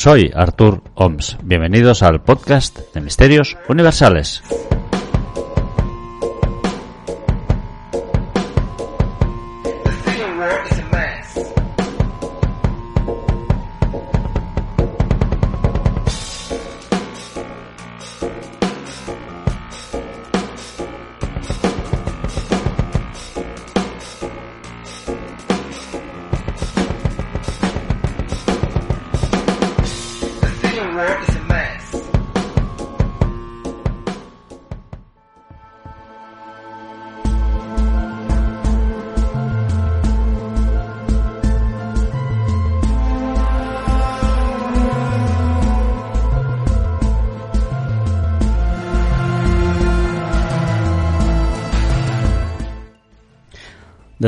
Soy Artur Oms. Bienvenidos al podcast de Misterios Universales. isagoo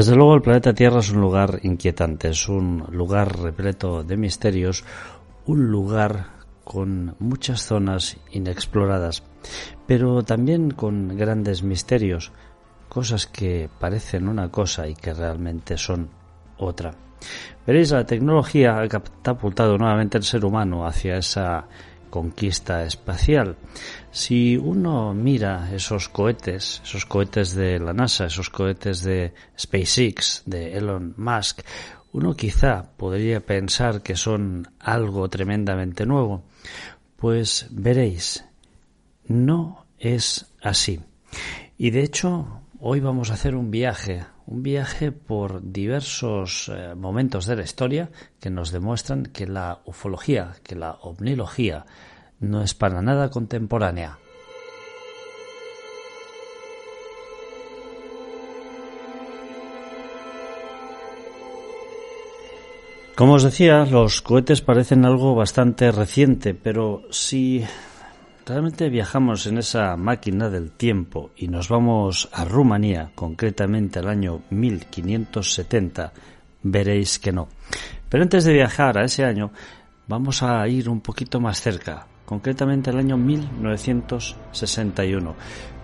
Desde luego el planeta Tierra es un lugar inquietante, es un lugar repleto de misterios, un lugar con muchas zonas inexploradas, pero también con grandes misterios, cosas que parecen una cosa y que realmente son otra. Veréis, la tecnología ha catapultado nuevamente el ser humano hacia esa conquista espacial. Si uno mira esos cohetes, esos cohetes de la NASA, esos cohetes de SpaceX, de Elon Musk, uno quizá podría pensar que son algo tremendamente nuevo. Pues veréis, no es así. Y de hecho, hoy vamos a hacer un viaje, un viaje por diversos eh, momentos de la historia que nos demuestran que la ufología, que la omnilogía, no es para nada contemporánea. Como os decía, los cohetes parecen algo bastante reciente, pero si realmente viajamos en esa máquina del tiempo y nos vamos a Rumanía, concretamente al año 1570, veréis que no. Pero antes de viajar a ese año, vamos a ir un poquito más cerca, concretamente el año 1961,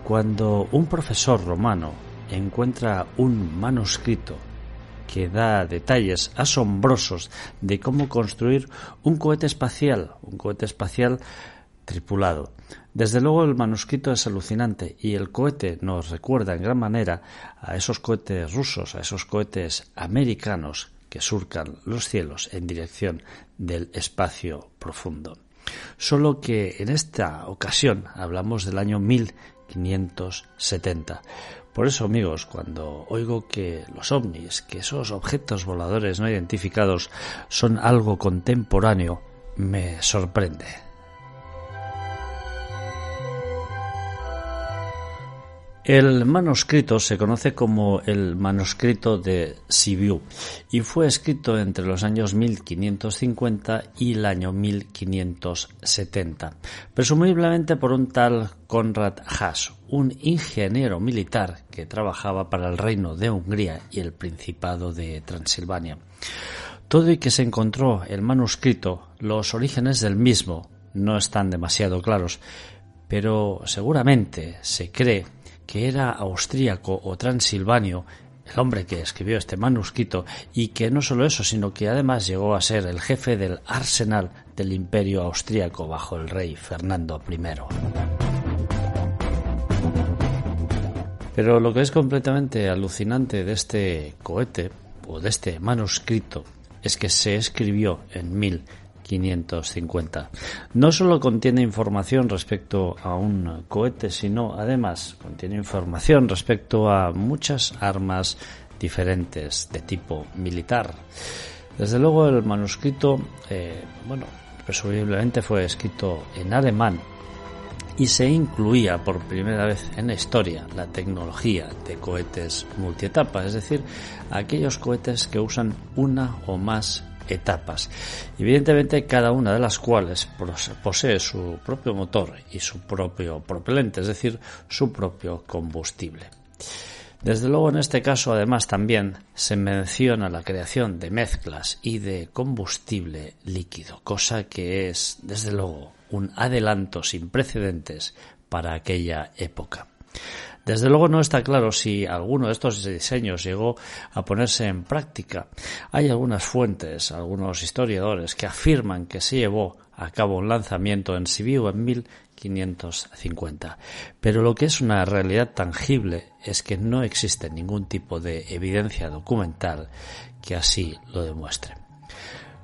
cuando un profesor romano encuentra un manuscrito que da detalles asombrosos de cómo construir un cohete espacial, un cohete espacial tripulado. Desde luego el manuscrito es alucinante y el cohete nos recuerda en gran manera a esos cohetes rusos, a esos cohetes americanos que surcan los cielos en dirección del espacio profundo. Solo que en esta ocasión hablamos del año 1570. Por eso, amigos, cuando oigo que los ovnis, que esos objetos voladores no identificados son algo contemporáneo, me sorprende. El manuscrito se conoce como el manuscrito de Sibiu y fue escrito entre los años 1550 y el año 1570, presumiblemente por un tal Konrad Haas, un ingeniero militar que trabajaba para el reino de Hungría y el Principado de Transilvania. Todo y que se encontró el manuscrito, los orígenes del mismo no están demasiado claros, pero seguramente se cree que era austríaco o transilvanio, el hombre que escribió este manuscrito, y que no solo eso, sino que además llegó a ser el jefe del arsenal del imperio austríaco bajo el rey Fernando I. Pero lo que es completamente alucinante de este cohete, o de este manuscrito, es que se escribió en mil 550. No solo contiene información respecto a un cohete, sino además contiene información respecto a muchas armas diferentes de tipo militar. Desde luego el manuscrito, eh, bueno, presumiblemente fue escrito en alemán y se incluía por primera vez en la historia la tecnología de cohetes multietapa, es decir, aquellos cohetes que usan una o más etapas, evidentemente cada una de las cuales posee su propio motor y su propio propelente, es decir, su propio combustible. Desde luego en este caso además también se menciona la creación de mezclas y de combustible líquido, cosa que es desde luego un adelanto sin precedentes para aquella época. Desde luego no está claro si alguno de estos diseños llegó a ponerse en práctica. Hay algunas fuentes, algunos historiadores que afirman que se llevó a cabo un lanzamiento en Sibiu en 1550. Pero lo que es una realidad tangible es que no existe ningún tipo de evidencia documental que así lo demuestre.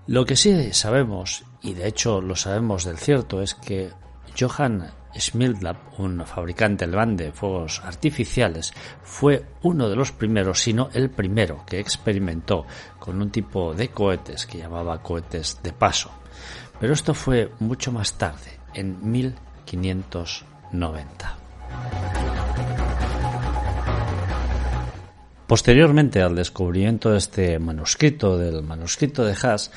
Lo que sí sabemos, y de hecho lo sabemos del cierto, es que Johann Schmidlab, un fabricante alemán de fuegos artificiales, fue uno de los primeros, si no el primero, que experimentó con un tipo de cohetes que llamaba cohetes de paso. Pero esto fue mucho más tarde, en 1590. Posteriormente al descubrimiento de este manuscrito, del manuscrito de Haas,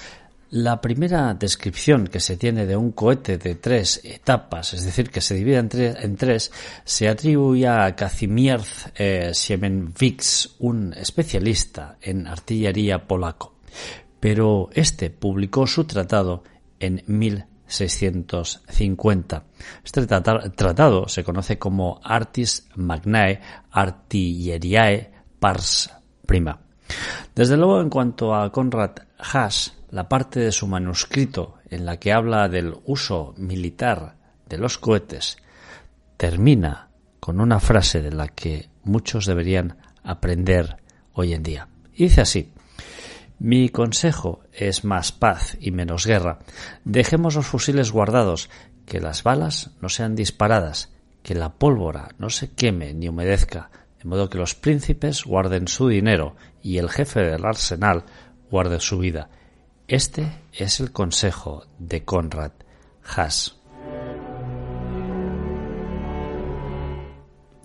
la primera descripción que se tiene de un cohete de tres etapas, es decir, que se divide en, tres, se atribuye a Kazimierz eh, un especialista en artillería polaco. Pero este publicó su tratado en 1650. Este tratado se conoce como Artis Magnae Artilleriae Pars Prima. Desde luego, en cuanto a Konrad Haas, la parte de su manuscrito en la que habla del uso militar de los cohetes termina con una frase de la que muchos deberían aprender hoy en día. Y dice así, mi consejo es más paz y menos guerra. Dejemos los fusiles guardados, que las balas no sean disparadas, que la pólvora no se queme ni humedezca, de modo que los príncipes guarden su dinero y el jefe del arsenal guarde su vida. Este es el consejo de Conrad Haas.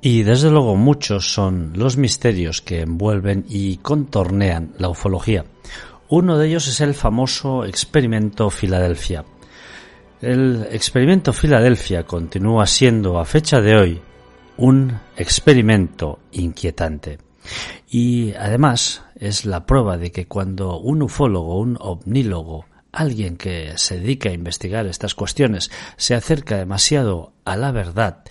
Y desde luego muchos son los misterios que envuelven y contornean la ufología. Uno de ellos es el famoso experimento Filadelfia. El experimento Filadelfia continúa siendo a fecha de hoy un experimento inquietante. Y además es la prueba de que cuando un ufólogo, un ovnílogo, alguien que se dedica a investigar estas cuestiones, se acerca demasiado a la verdad,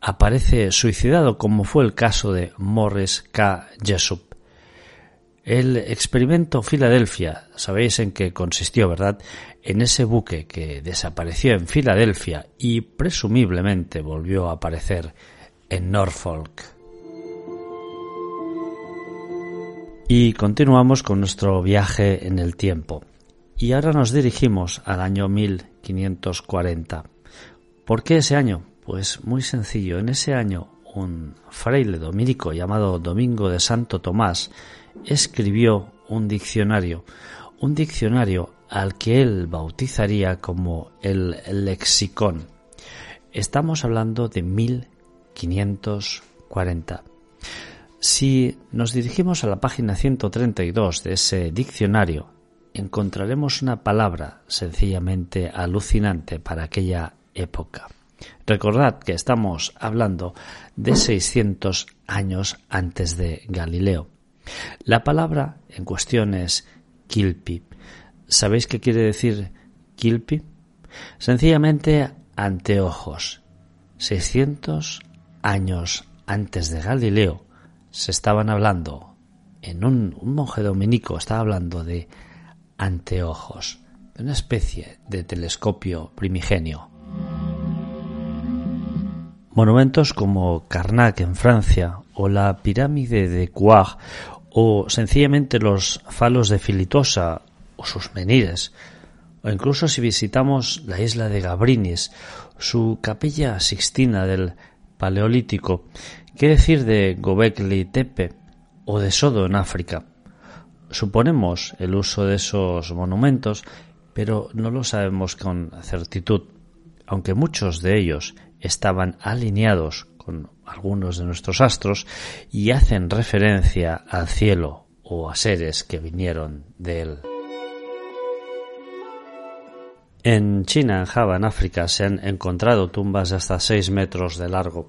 aparece suicidado como fue el caso de Morris K. Jessup. El experimento Filadelfia, sabéis en qué consistió, ¿verdad? En ese buque que desapareció en Filadelfia y presumiblemente volvió a aparecer en Norfolk. Y continuamos con nuestro viaje en el tiempo. Y ahora nos dirigimos al año 1540. ¿Por qué ese año? Pues muy sencillo. En ese año un fraile dominico llamado Domingo de Santo Tomás escribió un diccionario, un diccionario al que él bautizaría como el lexicón. Estamos hablando de 1540. Si nos dirigimos a la página 132 de ese diccionario, encontraremos una palabra sencillamente alucinante para aquella época. Recordad que estamos hablando de 600 años antes de Galileo. La palabra en cuestión es kilpi. ¿Sabéis qué quiere decir kilpi? Sencillamente anteojos. 600 años antes de Galileo se estaban hablando, en un, monje dominico estaba hablando de anteojos, de una especie de telescopio primigenio. Monumentos como Karnak en Francia o la pirámide de Kouag o sencillamente los falos de Filitosa o sus menires o incluso si visitamos la isla de Gabrinis, su capilla sixtina del Paleolítico ¿Qué decir de Gobekli Tepe o de Sodo en África? Suponemos el uso de esos monumentos, pero no lo sabemos con certitud, aunque muchos de ellos estaban alineados con algunos de nuestros astros y hacen referencia al cielo o a seres que vinieron de él. En China, en Java, en África, se han encontrado tumbas de hasta 6 metros de largo.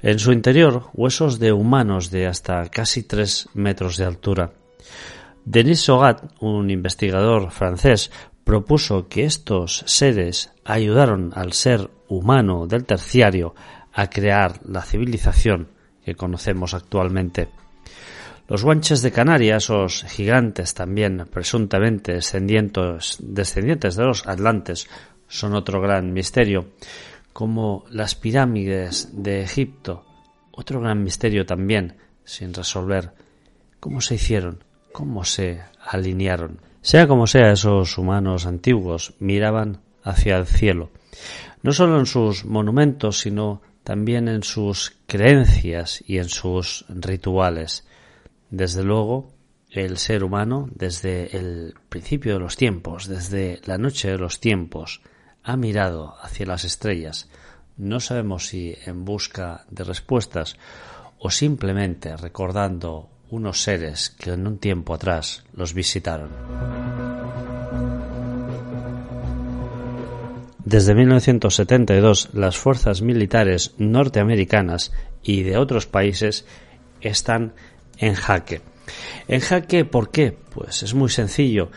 En su interior, huesos de humanos de hasta casi 3 metros de altura. Denis Sogat, un investigador francés, propuso que estos seres ayudaron al ser humano del terciario a crear la civilización que conocemos actualmente. Los guanches de Canarias, esos gigantes también presuntamente descendientes, descendientes de los atlantes, son otro gran misterio, como las pirámides de Egipto, otro gran misterio también sin resolver. ¿Cómo se hicieron? ¿Cómo se alinearon? Sea como sea, esos humanos antiguos miraban hacia el cielo, no solo en sus monumentos, sino también en sus creencias y en sus rituales. Desde luego, el ser humano, desde el principio de los tiempos, desde la noche de los tiempos, ha mirado hacia las estrellas. No sabemos si en busca de respuestas o simplemente recordando unos seres que en un tiempo atrás los visitaron. Desde 1972, las fuerzas militares norteamericanas y de otros países están en jaque. En jaque, ¿por qué? Pues es muy sencillo.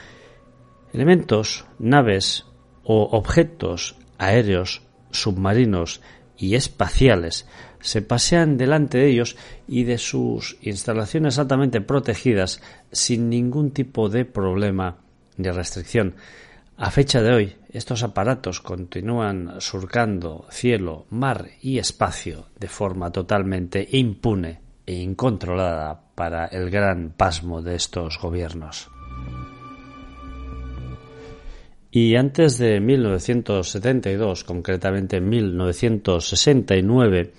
Elementos, naves o objetos aéreos, submarinos y espaciales se pasean delante de ellos y de sus instalaciones altamente protegidas sin ningún tipo de problema ni restricción. A fecha de hoy, estos aparatos continúan surcando cielo, mar y espacio de forma totalmente impune incontrolada para el gran pasmo de estos gobiernos. Y antes de 1972, concretamente en 1969,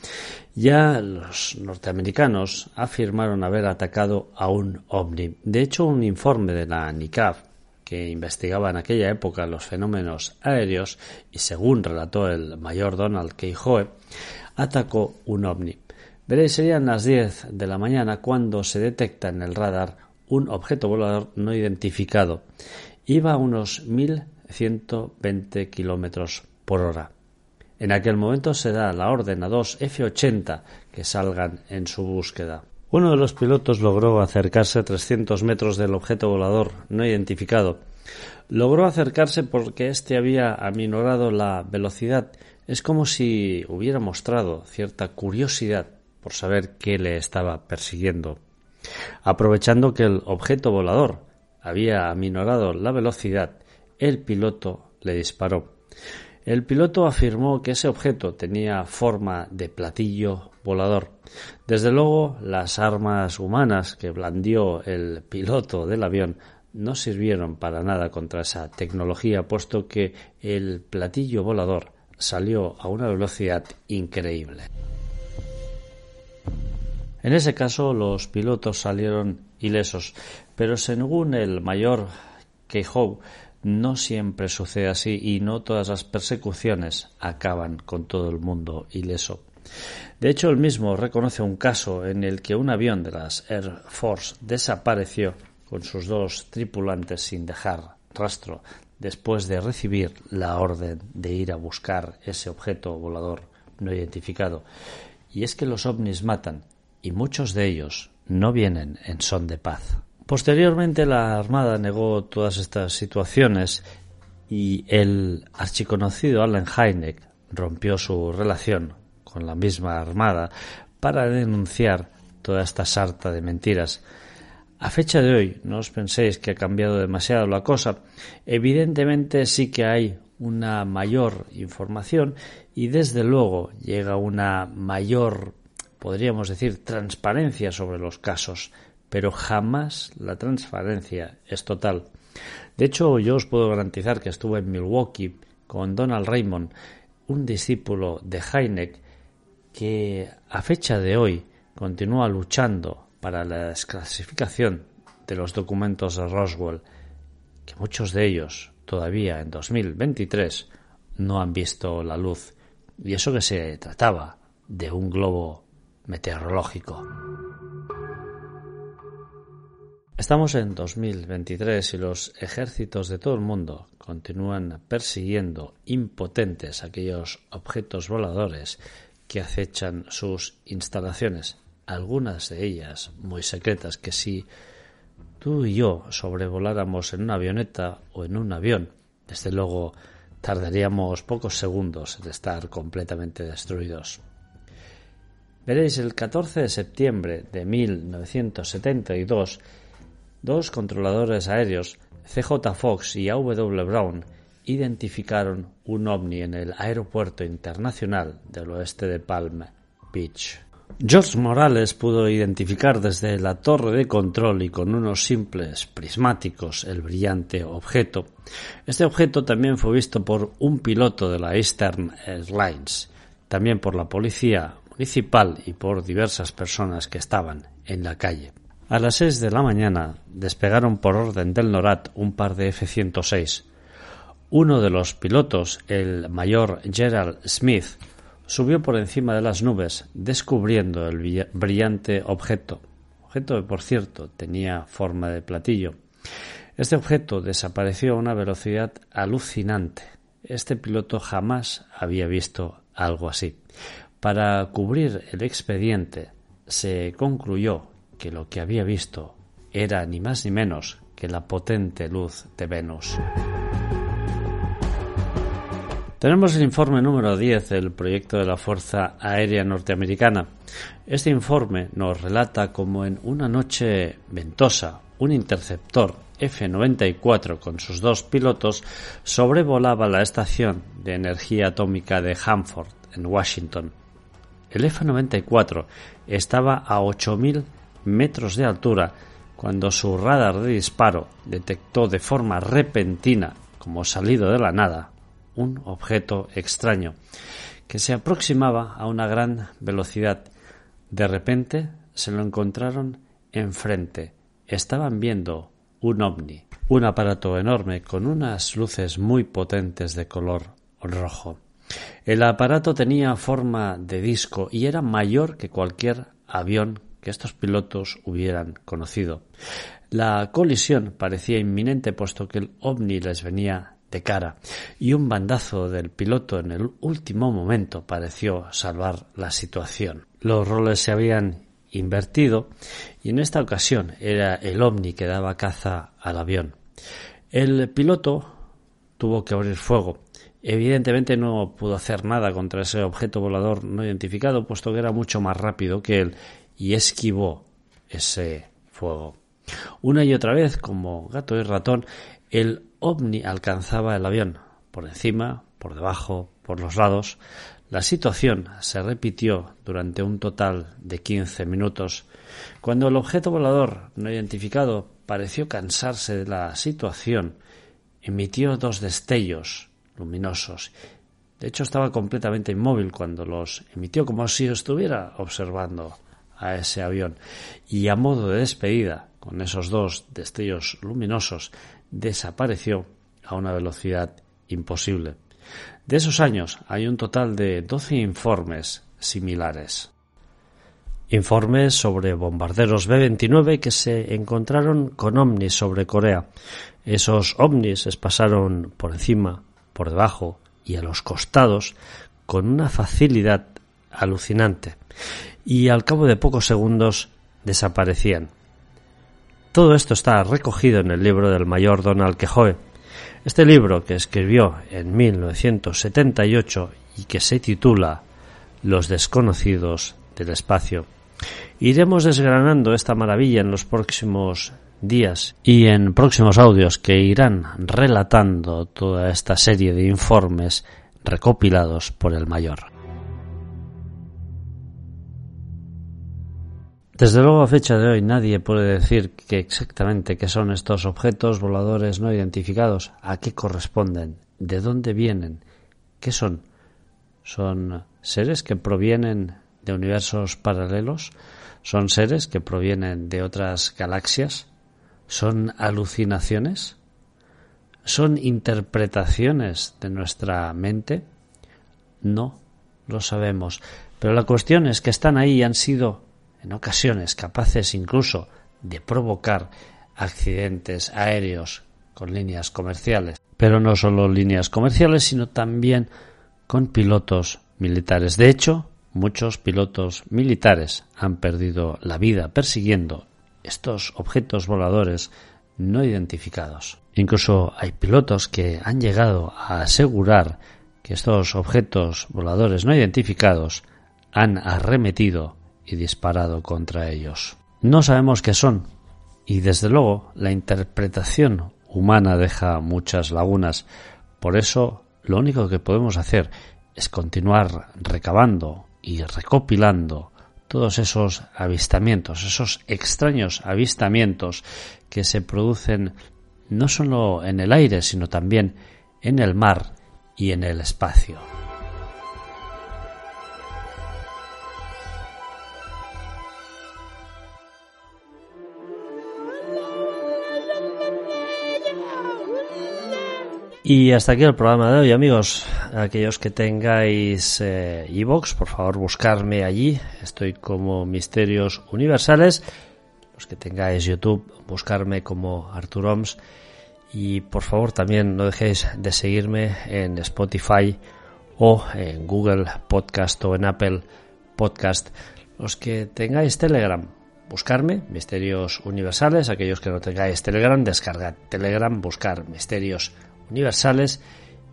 ya los norteamericanos afirmaron haber atacado a un ovni. De hecho, un informe de la NICAF que investigaba en aquella época los fenómenos aéreos y según relató el mayor Donald K. Howe, atacó un ovni. Veréis, serían las 10 de la mañana cuando se detecta en el radar un objeto volador no identificado. Iba a unos 1120 kilómetros por hora. En aquel momento se da la orden a dos F-80 que salgan en su búsqueda. Uno de los pilotos logró acercarse a 300 metros del objeto volador no identificado. Logró acercarse porque éste había aminorado la velocidad. Es como si hubiera mostrado cierta curiosidad por saber qué le estaba persiguiendo. Aprovechando que el objeto volador había aminorado la velocidad, el piloto le disparó. El piloto afirmó que ese objeto tenía forma de platillo volador. Desde luego, las armas humanas que blandió el piloto del avión no sirvieron para nada contra esa tecnología, puesto que el platillo volador salió a una velocidad increíble. En ese caso los pilotos salieron ilesos, pero según el mayor Keijo, no siempre sucede así y no todas las persecuciones acaban con todo el mundo ileso. De hecho, él mismo reconoce un caso en el que un avión de las Air Force desapareció con sus dos tripulantes sin dejar rastro después de recibir la orden de ir a buscar ese objeto volador no identificado. Y es que los ovnis matan y muchos de ellos no vienen en son de paz. Posteriormente la Armada negó todas estas situaciones y el archiconocido Allen Hynek rompió su relación con la misma Armada para denunciar toda esta sarta de mentiras. A fecha de hoy, no os penséis que ha cambiado demasiado la cosa. Evidentemente sí que hay una mayor información y desde luego llega una mayor podríamos decir, transparencia sobre los casos, pero jamás la transparencia es total. De hecho, yo os puedo garantizar que estuve en Milwaukee con Donald Raymond, un discípulo de Heineck, que a fecha de hoy continúa luchando para la desclasificación de los documentos de Roswell, que muchos de ellos todavía en 2023 no han visto la luz. Y eso que se trataba de un globo meteorológico. Estamos en 2023 y los ejércitos de todo el mundo continúan persiguiendo impotentes aquellos objetos voladores que acechan sus instalaciones, algunas de ellas muy secretas que si tú y yo sobrevoláramos en una avioneta o en un avión, desde luego tardaríamos pocos segundos en estar completamente destruidos. Veréis, el 14 de septiembre de 1972 Dos controladores aéreos, CJ Fox y AW Brown, identificaron un ovni en el Aeropuerto Internacional del Oeste de Palm Beach. George Morales pudo identificar desde la torre de control y con unos simples prismáticos el brillante objeto. Este objeto también fue visto por un piloto de la Eastern Airlines, también por la policía municipal y por diversas personas que estaban en la calle. A las seis de la mañana despegaron por orden del NORAD un par de F-106. Uno de los pilotos, el mayor Gerald Smith, subió por encima de las nubes, descubriendo el brillante objeto. Objeto que, por cierto, tenía forma de platillo. Este objeto desapareció a una velocidad alucinante. Este piloto jamás había visto algo así. Para cubrir el expediente, se concluyó que lo que había visto era ni más ni menos que la potente luz de Venus. Tenemos el informe número 10 del proyecto de la Fuerza Aérea Norteamericana. Este informe nos relata cómo en una noche ventosa un interceptor F-94 con sus dos pilotos sobrevolaba la estación de energía atómica de Hanford, en Washington. El F-94 estaba a 8.000 metros de altura cuando su radar de disparo detectó de forma repentina, como salido de la nada, un objeto extraño que se aproximaba a una gran velocidad. De repente se lo encontraron enfrente. Estaban viendo un ovni, un aparato enorme con unas luces muy potentes de color rojo. El aparato tenía forma de disco y era mayor que cualquier avión que estos pilotos hubieran conocido. La colisión parecía inminente puesto que el ovni les venía de cara y un bandazo del piloto en el último momento pareció salvar la situación. Los roles se habían invertido y en esta ocasión era el ovni que daba caza al avión. El piloto tuvo que abrir fuego. Evidentemente no pudo hacer nada contra ese objeto volador no identificado, puesto que era mucho más rápido que él y esquivó ese fuego. Una y otra vez, como gato y ratón, el ovni alcanzaba el avión, por encima, por debajo, por los lados. La situación se repitió durante un total de 15 minutos. Cuando el objeto volador no identificado pareció cansarse de la situación, emitió dos destellos luminosos. De hecho, estaba completamente inmóvil cuando los emitió, como si estuviera observando a ese avión y a modo de despedida, con esos dos destellos luminosos, desapareció a una velocidad imposible. De esos años hay un total de 12 informes similares. Informes sobre bombarderos B-29 que se encontraron con ovnis sobre Corea. Esos ovnis les pasaron por encima, por debajo y a los costados con una facilidad alucinante y al cabo de pocos segundos desaparecían. Todo esto está recogido en el libro del mayor Donald Quejoe. Este libro, que escribió en 1978 y que se titula Los desconocidos del espacio. Iremos desgranando esta maravilla en los próximos días y en próximos audios que irán relatando toda esta serie de informes recopilados por el mayor. Desde luego a fecha de hoy nadie puede decir que exactamente qué son estos objetos voladores no identificados, a qué corresponden, de dónde vienen, qué son. ¿Son seres que provienen de universos paralelos? ¿Son seres que provienen de otras galaxias? ¿Son alucinaciones? ¿Son interpretaciones de nuestra mente? No lo sabemos, pero la cuestión es que están ahí y han sido en ocasiones capaces incluso de provocar accidentes aéreos con líneas comerciales. Pero no solo líneas comerciales, sino también con pilotos militares. De hecho, muchos pilotos militares han perdido la vida persiguiendo estos objetos voladores no identificados. Incluso hay pilotos que han llegado a asegurar que estos objetos voladores no identificados han arremetido y disparado contra ellos. No sabemos qué son y desde luego la interpretación humana deja muchas lagunas. Por eso lo único que podemos hacer es continuar recabando y recopilando todos esos avistamientos, esos extraños avistamientos que se producen no solo en el aire, sino también en el mar y en el espacio. Y hasta aquí el programa de hoy, amigos. Aquellos que tengáis eh, iVoox, por favor, buscarme allí. Estoy como Misterios Universales. Los que tengáis YouTube, buscarme como Arturoms. Y por favor, también no dejéis de seguirme en Spotify o en Google Podcast o en Apple Podcast. Los que tengáis Telegram, buscarme, Misterios Universales. Aquellos que no tengáis Telegram, descargad Telegram, buscar Misterios Universales universales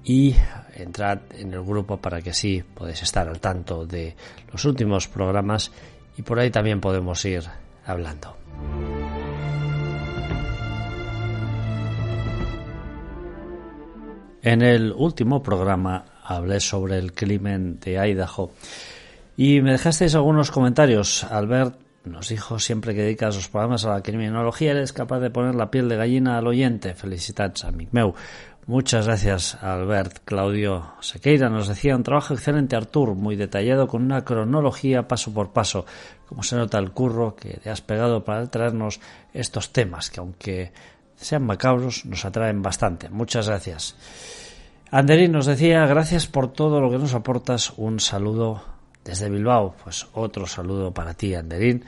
y entrad en el grupo para que sí podéis estar al tanto de los últimos programas y por ahí también podemos ir hablando. En el último programa hablé sobre el crimen de Idaho y me dejasteis algunos comentarios. Albert nos dijo siempre que dedicas los programas a la criminología eres capaz de poner la piel de gallina al oyente. Felicitats, amic meu. Muchas gracias, Albert. Claudio Sequeira nos decía un trabajo excelente, Artur, muy detallado, con una cronología paso por paso. Como se nota el curro que te has pegado para traernos estos temas, que aunque sean macabros, nos atraen bastante. Muchas gracias. Anderín nos decía, gracias por todo lo que nos aportas. Un saludo desde Bilbao. Pues otro saludo para ti, Anderín.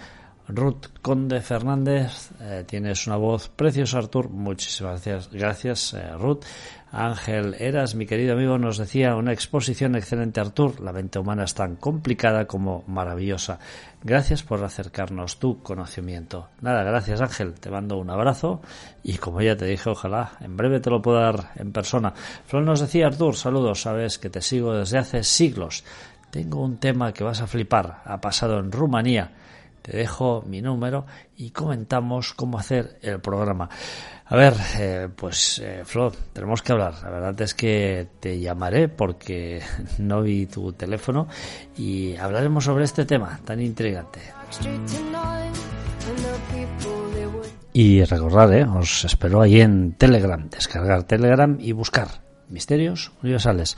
Ruth Conde Fernández, eh, tienes una voz preciosa, Artur. Muchísimas gracias, gracias eh, Ruth. Ángel Eras, mi querido amigo, nos decía una exposición excelente, Artur. La mente humana es tan complicada como maravillosa. Gracias por acercarnos tu conocimiento. Nada, gracias Ángel. Te mando un abrazo y como ya te dije, ojalá en breve te lo pueda dar en persona. Flor nos decía, Artur, saludos. Sabes que te sigo desde hace siglos. Tengo un tema que vas a flipar. Ha pasado en Rumanía te dejo mi número y comentamos cómo hacer el programa. A ver, eh, pues eh, Flo, tenemos que hablar. La verdad es que te llamaré porque no vi tu teléfono y hablaremos sobre este tema tan intrigante. Y recordad, eh, os espero ahí en Telegram, descargar Telegram y buscar Misterios Universales.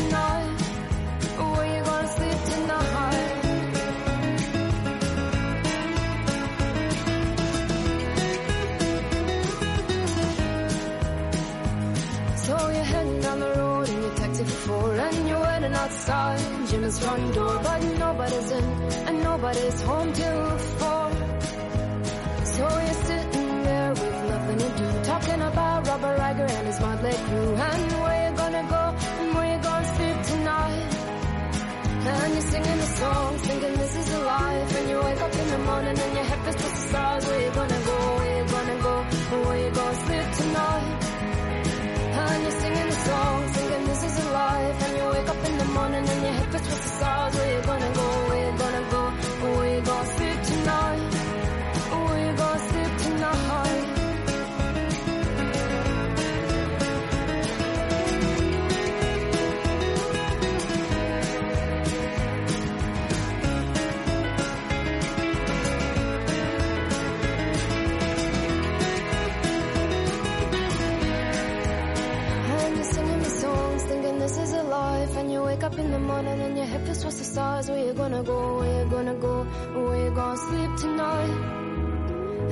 outside Jim's front door, but nobody's in and nobody's home till four. So you're sitting there with nothing to do, talking about Robert Riger and his motley crew, and where you gonna go and where you gonna sleep tonight. And you're singing a song, thinking this is a life, and you wake up in the morning and your head to the stars. Where you gonna go? Where you gonna go? And where you gonna sleep tonight? stars, we're gonna go, we're gonna go, we're gonna sleep tonight.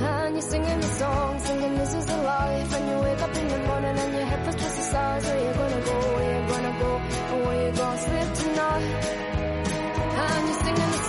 And you're singing the song, singing this is the life. And you wake up in the morning and your head feels just the size. Where you gonna go, where you gonna go, and where you gonna sleep tonight. And you're singing the song.